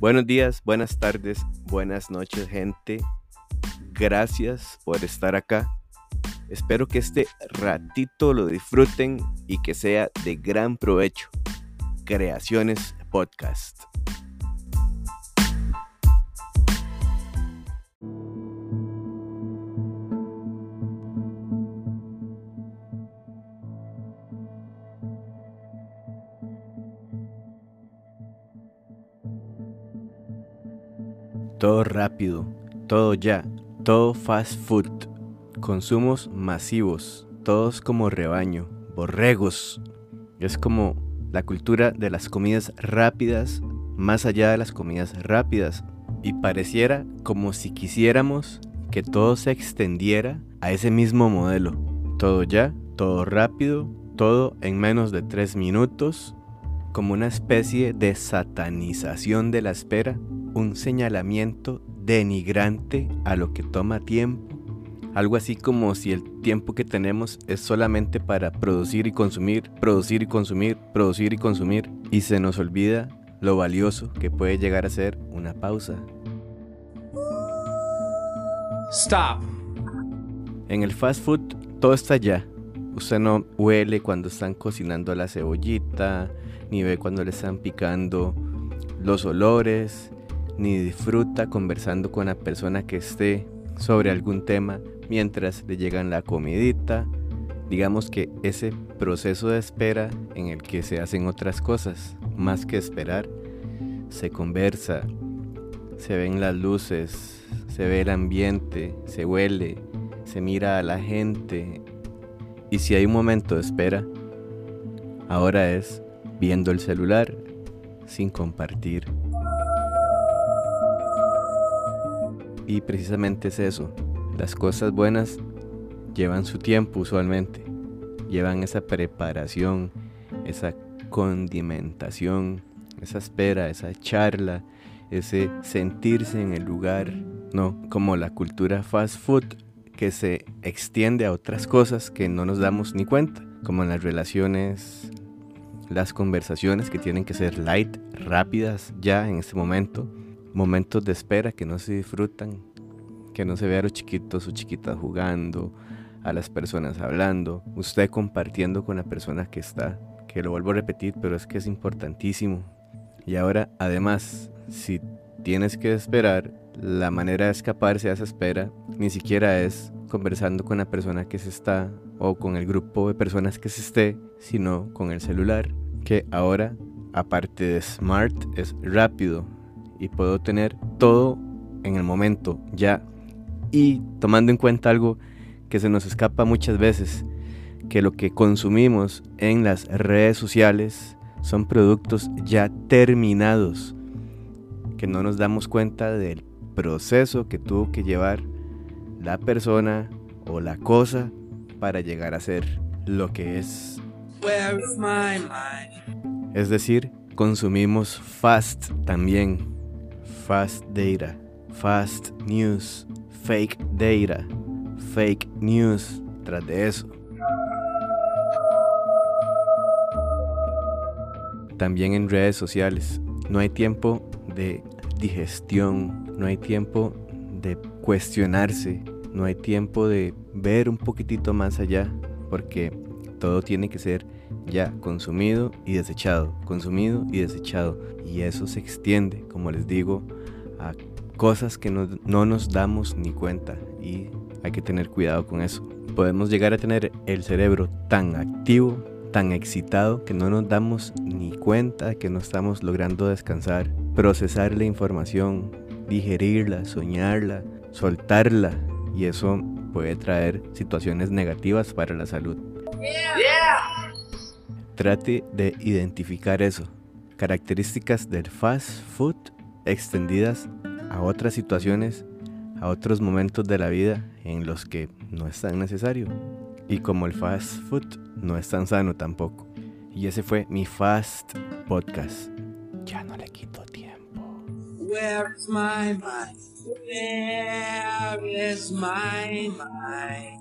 Buenos días, buenas tardes, buenas noches gente. Gracias por estar acá. Espero que este ratito lo disfruten y que sea de gran provecho. Creaciones Podcast. Todo rápido, todo ya, todo fast food, consumos masivos, todos como rebaño, borregos. Es como la cultura de las comidas rápidas, más allá de las comidas rápidas. Y pareciera como si quisiéramos que todo se extendiera a ese mismo modelo. Todo ya, todo rápido, todo en menos de tres minutos, como una especie de satanización de la espera un señalamiento denigrante a lo que toma tiempo. Algo así como si el tiempo que tenemos es solamente para producir y consumir, producir y consumir, producir y consumir, y se nos olvida lo valioso que puede llegar a ser una pausa. Stop. En el fast food todo está ya. Usted no huele cuando están cocinando la cebollita, ni ve cuando le están picando los olores, ni disfruta conversando con la persona que esté sobre algún tema mientras le llegan la comidita. Digamos que ese proceso de espera en el que se hacen otras cosas, más que esperar, se conversa, se ven las luces, se ve el ambiente, se huele, se mira a la gente. Y si hay un momento de espera, ahora es viendo el celular sin compartir. Y precisamente es eso. Las cosas buenas llevan su tiempo usualmente. Llevan esa preparación, esa condimentación, esa espera, esa charla, ese sentirse en el lugar. No, como la cultura fast food que se extiende a otras cosas que no nos damos ni cuenta, como en las relaciones, las conversaciones que tienen que ser light, rápidas ya en este momento, momentos de espera que no se disfrutan, que no se ve a los chiquitos o chiquitas jugando, a las personas hablando, usted compartiendo con la persona que está, que lo vuelvo a repetir, pero es que es importantísimo. Y ahora, además, si tienes que esperar, la manera de escaparse a esa espera ni siquiera es conversando con la persona que se está o con el grupo de personas que se esté, sino con el celular, que ahora, aparte de smart, es rápido, y puedo tener todo en el momento, ya. Y tomando en cuenta algo que se nos escapa muchas veces, que lo que consumimos en las redes sociales son productos ya terminados, que no nos damos cuenta del proceso que tuvo que llevar la persona o la cosa para llegar a ser lo que es. Es decir, consumimos fast también fast data, fast news, fake data, fake news. Tras de eso. También en redes sociales. No hay tiempo de digestión, no hay tiempo de cuestionarse, no hay tiempo de ver un poquitito más allá, porque todo tiene que ser ya consumido y desechado, consumido y desechado. Y eso se extiende, como les digo, a cosas que no, nos damos ni cuenta y hay que tener cuidado con eso. Podemos llegar a tener el cerebro tan activo, tan excitado, que no nos damos ni cuenta que no estamos logrando descansar, procesar la información, digerirla, soñarla, soltarla y eso puede traer situaciones negativas para la salud. Trate de identificar eso. Características del fast food extendidas a otras situaciones, a otros momentos de la vida en los que no es tan necesario. Y como el fast food no es tan sano tampoco. Y ese fue mi fast podcast. Ya no le quito tiempo. Where is my mind? Where is my mind?